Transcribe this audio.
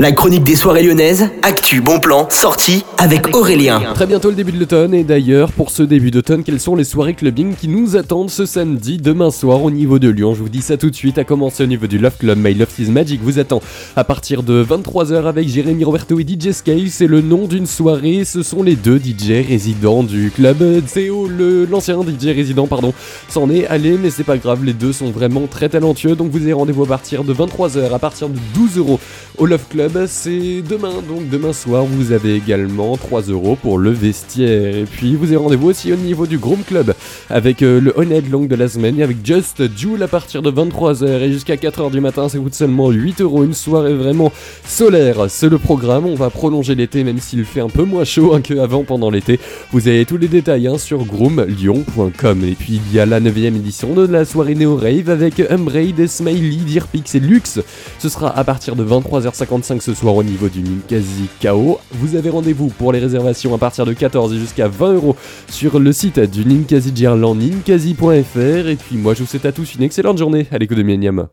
La chronique des soirées lyonnaises, actu, bon plan, sortie avec Aurélien. Très bientôt le début de l'automne et d'ailleurs pour ce début d'automne, quelles sont les soirées clubbing qui nous attendent ce samedi, demain soir au niveau de Lyon? Je vous dis ça tout de suite, à commencer au niveau du Love Club, My Love is Magic. Vous attend à partir de 23h avec Jérémy Roberto et DJ Scale, c'est le nom d'une soirée, ce sont les deux DJ résidents du club, Théo l'ancien DJ résident pardon, s'en est allé mais c'est pas grave, les deux sont vraiment très talentueux. Donc vous avez rendez-vous à partir de 23h, à partir de 12 euros au Love Club c'est demain, donc demain soir, vous avez également 3 euros pour le vestiaire. Et puis vous avez rendez-vous aussi au niveau du Groom Club avec euh, le Honnête Long de la semaine avec Just Joule à partir de 23h et jusqu'à 4h du matin. Ça coûte seulement 8 euros. Une soirée vraiment solaire. C'est le programme. On va prolonger l'été, même s'il fait un peu moins chaud hein, qu'avant pendant l'été. Vous avez tous les détails hein, sur groomlyon.com. Et puis il y a la 9 édition de la soirée Neo Rave avec Umbraid, Smiley, Dearpix et Lux. Ce sera à partir de 23h55 ce soir au niveau du Ninkasi KO. Vous avez rendez-vous pour les réservations à partir de 14 et jusqu'à 20 euros sur le site du Ninkasi Gerland. Et puis moi je vous souhaite à tous une excellente journée à l'économie de